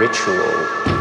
ritual.